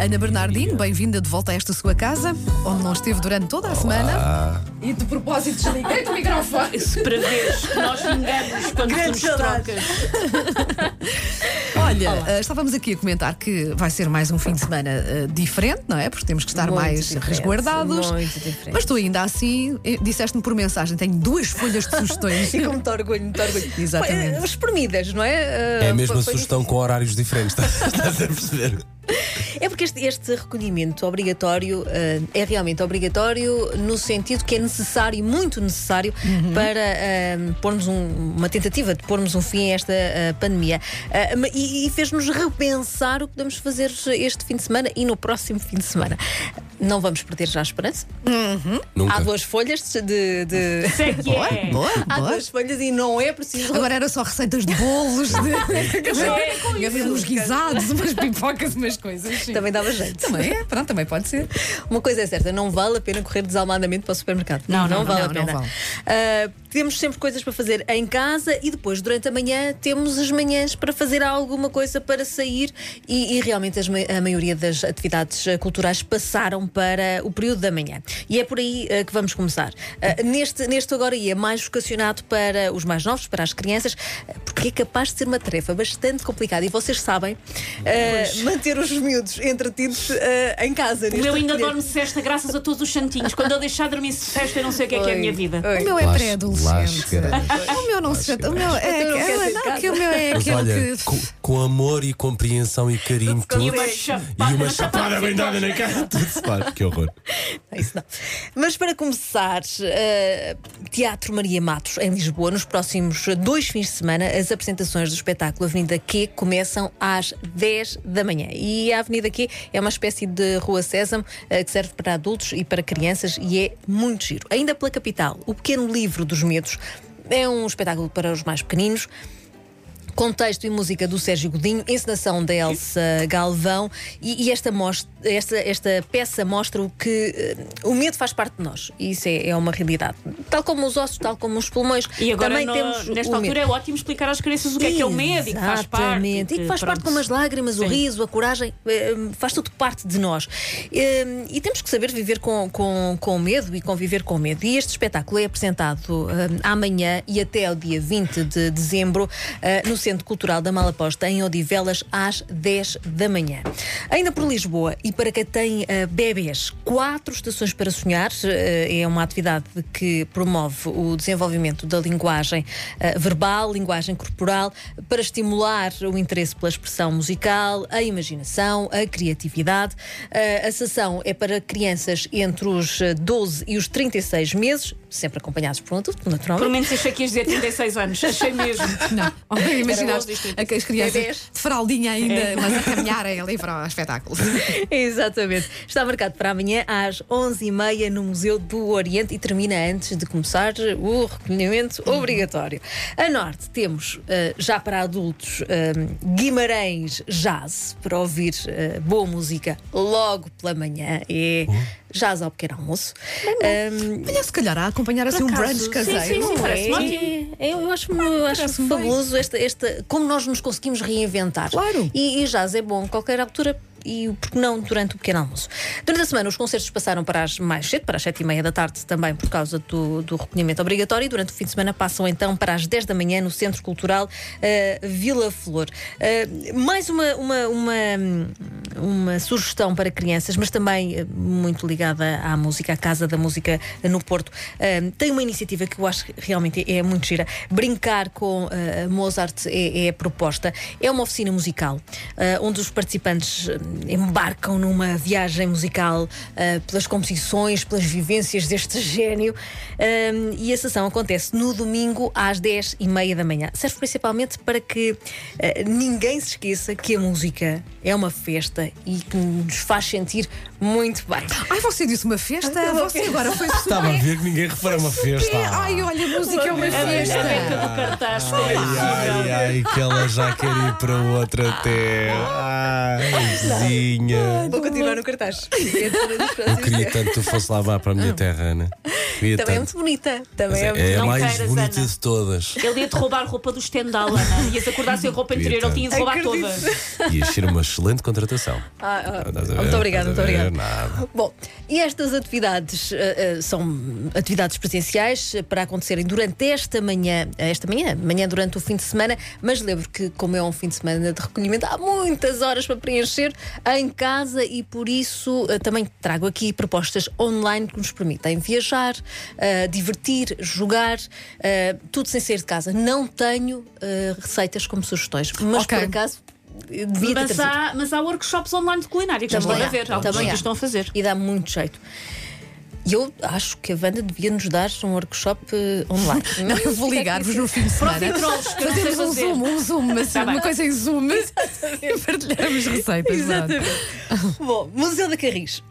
Ana Bernardino, bem-vinda de volta a esta sua casa, onde não esteve durante toda a semana. E de propósito, desliguei o microfone. Se para veres que nós vingamos quando tu Grande nos saudades. trocas. Olha, eh, estávamos aqui a comentar que vai ser mais um fim de semana eh, diferente, não é? Porque temos que estar Muito mais diferente, resguardados. muito diferente. Mas tu ainda assim, eh, disseste-me por mensagem, tenho duas folhas de sugestões. E com muito orgulho, muito orgulho. Exatamente. Espremidas, não é? É Eh, a mesma foi- foi sugestão com horários diferentes, estás a perceber? É porque este, este recolhimento obrigatório eh, é realmente obrigatório no sentido que é necessário, muito necessário, para eh, pormos um- uma tentativa de pormos um fim a esta eh, pandemia. E e fez-nos repensar o que podemos fazer este fim de semana e no próximo fim de semana. Não vamos perder já a esperança. Nunca. Há duas folhas de. de- Sei que Boa, é. boa, Há boa. duas folhas e não é preciso. Agora era só receitas de bolos, de É, Ia haver uns guisados, umas pipocas, umas coisas. sim. Também dava jeito. Também é, pronto, também pode ser. Uma coisa é certa, não vale a pena correr desalmadamente para o supermercado. Não, não, vale não, a não pena. vale. Ah, temos sempre coisas para fazer em casa e depois, durante a manhã, temos as manhãs para fazer alguma coisa para sair e, e realmente as a maioria das atividades ah, culturais passaram para o período da manhã. E é por aí ah, que vamos começar. Ah, neste, neste agora é mais vocacionado para os mais novos, para as crianças, porque é capaz de ser uma tarefa bastante complicada e vocês sabem ah, manter os miúdos entretidos em casa. O meu ainda dorme cesta graças a todos os santinhos. Quando eu deixar de dormir sesta, eu não sei o que é que é a minha vida. Oi. O meu é Lá- lá pré-adolescente. chegaremos. O meu O meu é, não é, não, que o meu é Mas aquele olha, que. com, com amor e compreensão e carinho, tudo. E uma E chapada. uma chapada bem dada na cara, tudo se faz. Que horror. Não, Isso não. Mas para começar, eh, Teatro Maria Matos, em Lisboa, nos próximos dois fins de semana, as apresentações do espetáculo Avenida Q começam às 10 da manhã. E a Avenida Q é uma espécie de Rua Sésamo eh, que serve para adultos e para crianças e é muito giro. Ainda pela capital, o Pequeno Livro dos Medos é um espetáculo para os mais pequeninos. Com texto e música do Sérgio Godinho, encenação da Elsa Galvão, e, e esta, mostra, esta, esta peça mostra o que eh, o medo faz parte de nós, e isso é, é uma realidade. Tal como os ossos, tal como os pulmões. E agora, também no- temos nesta o altura, medo. é ótimo explicar às crianças o que é que é o medo e que faz parte. Exatamente. E que faz parte como as lágrimas, o Sim. riso, a coragem, eh, faz tudo parte de nós. Eh, E temos que saber viver com, com, com o medo e conviver com o medo. E este espetáculo é apresentado amanhã e até ao dia 20 de dezembro no Centro Cultural da Malaposta, em Odivelas, às 10 da manhã. Ainda por Lisboa, e para quem tem eh, bebés, quatro estações para sonhar, eh, é uma atividade que promove o desenvolvimento da linguagem eh, verbal, linguagem corporal, para estimular o interesse pela expressão musical, a imaginação, a criatividade. A sessão é para crianças entre os eh, 12 e os 36 meses, sempre acompanhados por um adulto, Por naturalmente. menos achei que ias dizer 36 anos. Achei mesmo. Não, disto. as crianças de fraldinha ainda, mas a caminharem ali para o espetáculo. Exatamente. Está marcado para amanhã às 11h30 no Museu do Oriente e termina antes de começar o recolhimento obrigatório. A norte temos, eh, já para adultos, eh, Guimarães Jazz, para ouvir eh, boa música logo pela manhã. É jazz ao pequeno almoço. Um, Olha, se calhar a acompanhar assim um brunch sim, caseiro. sim, sim, parece-me ótimo. é, eu acho, eu acho fabuloso esta, esta, como nós nos conseguimos reinventar. Claro. E, e jazz é bom a qualquer altura. E porque não durante o pequeno almoço? Durante a semana, os concertos passaram para as mais cedo, para as sete e meia da tarde, também por causa do, do recolhimento obrigatório. E durante o fim de semana, passam então para as 10 da manhã no Centro Cultural eh, Vila Flor. Eh, mais uma, uma, uma, uma sugestão para crianças, mas também eh, muito ligada à música, à Casa da Música eh, no Porto. Eh, tem uma iniciativa que eu acho que realmente é muito gira. Brincar com eh, Mozart é, é a proposta. É uma oficina musical, eh, onde os participantes embarcam numa viagem musical eh, pelas composições, pelas vivências deste gênio. Eh, e a sessão acontece no domingo às 10 e meia da manhã. Serve principalmente para que ninguém se esqueça que a música é uma festa e que nos faz sentir muito bem. Ai, você disse uma festa? Você agora foi Estava a ver que ninguém reparou uma festa. Ai, olha, a música é uma A festa. do cartaz. Ai, ai, ai, que ela já quer ir para outra terra. Ai, vizinha. Vou continuar no cartaz. Eu queria tanto que tu fosse lá para a minha terra, Ana. Queria Também é muito bonita. Também é, é, muito é a mais queiras, bonita Ana. de todas. Ele ia-te roubar roupa do estendal, Ana. Ias acordar sem roupa interior, ele tinha de roubar Acredito. toda. Ia ser uma excelente contratação. Ah, ah, ver? muito obrigada, muito obrigada. Nada. Bom, e estas atividades eh, eh, são atividades presenciais para acontecerem durante esta manhã, eh, esta manhã, manhã durante o fim de semana, mas lembro que, como é um fim de semana de recolhimento, há muitas horas para preencher em casa e por isso eh, também trago aqui propostas online que nos permitem viajar, eh, divertir, jogar, eh, tudo sem sair de casa. Não tenho eh, receitas como sugestões, mas Ok. por acaso. Mas há, mas há workshops online de culinária que já estão a ver. Alguns também estão a fazer. E dá muito jeito. E eu acho que a Wanda devia nos dar um workshop eh, online. Não, eu vou ligar-vos no fim de semana. Fazemos um zoom, um zoom, assim, Tá bem. uma coisa em zoom e partilhamos receitas. Exatamente. Bom, Museu da Carris.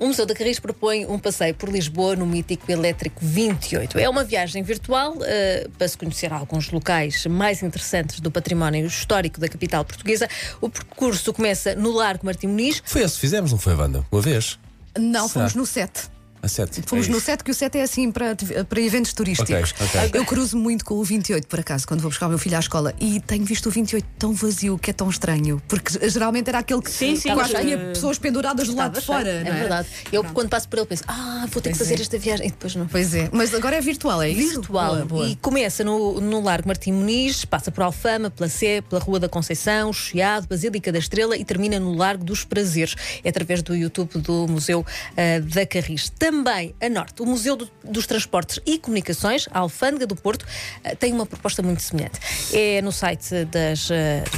O Museu da Carris propõe um passeio por Lisboa no mítico Elétrico 28. É uma viagem virtual eh, para se conhecer alguns locais mais interessantes do património histórico da capital portuguesa. O percurso começa no Largo Martim Muniz. Foi esse que fizemos, não foi, Wanda? Uma vez? Não, fomos Será? no 7. A sete. Fomos É no isso. 7, que o 7 é assim para, para eventos turísticos. Ok, ok. Eu cruzo muito com o 28, por acaso, quando vou buscar o meu filho à escola. E tenho visto o 28 tão vazio que é tão estranho. Porque geralmente era aquele que, Sim, sim, que eu acho que mas, tinha pessoas penduradas do lado de fora. não é verdade. Eu, quando passo por ele, penso: ah, vou ter que Pois fazer é. esta viagem. E depois não. Pois é, mas agora é virtual, é isso? virtual Boa, boa. e começa no, no Largo Martim Muniz, passa por Alfama, pela Sé, pela Rua da Conceição, Chiado, Basílica da Estrela e termina no Largo dos Prazeres. É através do YouTube do Museu ah, da Carris. Também a norte, o Museu do- dos Transportes e Comunicações, a Alfândega do Porto, ah, tem uma proposta muito semelhante. É no site das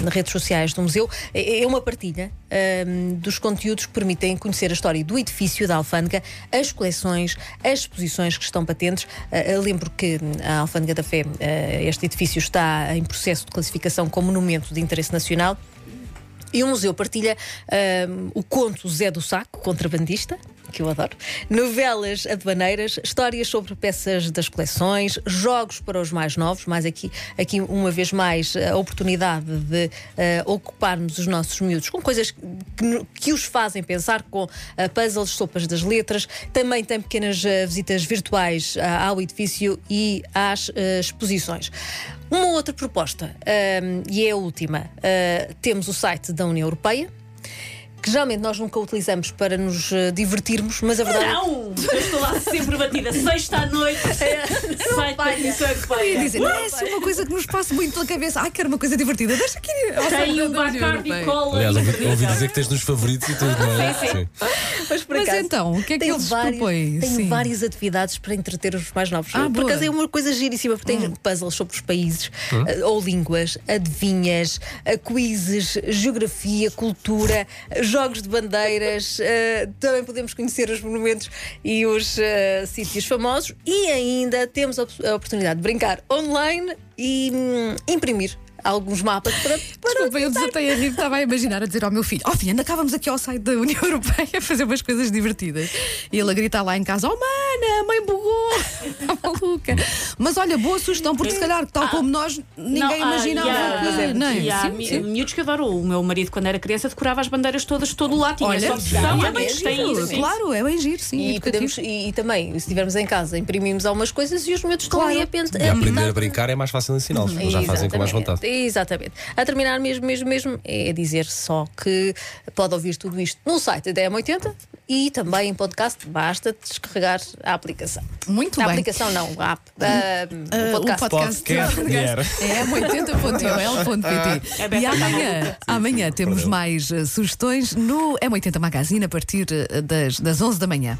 nas redes sociais do museu, é é uma partilha ah, dos conteúdos que permitem conhecer a história do edifício da Alfândega, as coleções, as exposições que estão patentes. Eu lembro que a Alfândega da Fé, ah, este edifício está em processo de classificação como monumento de interesse nacional. E o museu partilha ahm, o conto Zé do Saco, contrabandista, que eu adoro, novelas aduaneiras, histórias sobre peças das coleções, jogos para os mais novos, mais aqui, aqui uma vez mais a oportunidade de ah, ocuparmos os nossos miúdos com coisas que, que os fazem pensar, com ah, puzzles, sopas das letras. Também tem pequenas ah, visitas virtuais ao edifício e às exposições. Uma outra proposta, ahm, e é a última, temos o site da União Europeia. Que geralmente nós nunca utilizamos para nos ah, divertirmos, mas a verdade é Não! Eu estou lá sempre batida. Sexta à noite. Site da Comissão Ia Europeia. dizer, não é assim uma coisa que nos passa muito pela cabeça. Ai, quero uma coisa divertida. Deixa aqui Tem um Bacardi. Cola. Aliás, ouvi dizer que tens nos favoritos e tudo, não é? Sim, sim. Mas, por Mas acaso, então, o que é que tem eles vários- propõem? Tem Sim. várias atividades para entreter os mais novos. Ah, por boa. Hum. acaso é uma coisa giríssima, porque tem puzzles sobre os países, eh, ou línguas, adivinhas, eh, quizzes, geografia, cultura, jogos de bandeiras. eh, também podemos conhecer os monumentos e os eh, sítios famosos. E ainda temos a, a oportunidade de brincar online e hum, imprimir alguns mapas para. para Desculpa, eu desatei a rir, estava a imaginar a dizer ao meu filho: Ó filho, anda cá, vamos aqui ao site da União Europeia a fazer umas coisas divertidas. E ele a gritar lá em casa: Oh, mana, a mãe bugou, está maluca. Mas olha, boa sugestão, porque se calhar, tal como nós, ninguém Não, ah, imaginava yeah, que. é não é? E há Sim, sim. miúdos que adoram. O meu marido, quando era criança, decorava as bandeiras todas de todo o lado. Tinha Olha, Há é que têm giro. Claro, é bem giro, sim. E, podemos, e, e também, se estivermos em casa, imprimimos algumas coisas e os miúdos estão Claro. ali a pensar. E aprender a brincar é mais fácil ensiná-los, eles já fazem com mais vontade. Exatamente. A terminar mesmo, mesmo, mesmo, é dizer só que pode ouvir tudo isto no site da M80 e também em podcast, basta descarregar a aplicação. Muito a bem. aplicação não, a app, ah, Ah, o podcast. Podcast, mulher. É m80.ol.pt. É E tá amanhã, amanhã temos mais eh, sugestões no M80 Magazine a partir eh, das, das 11 da manhã.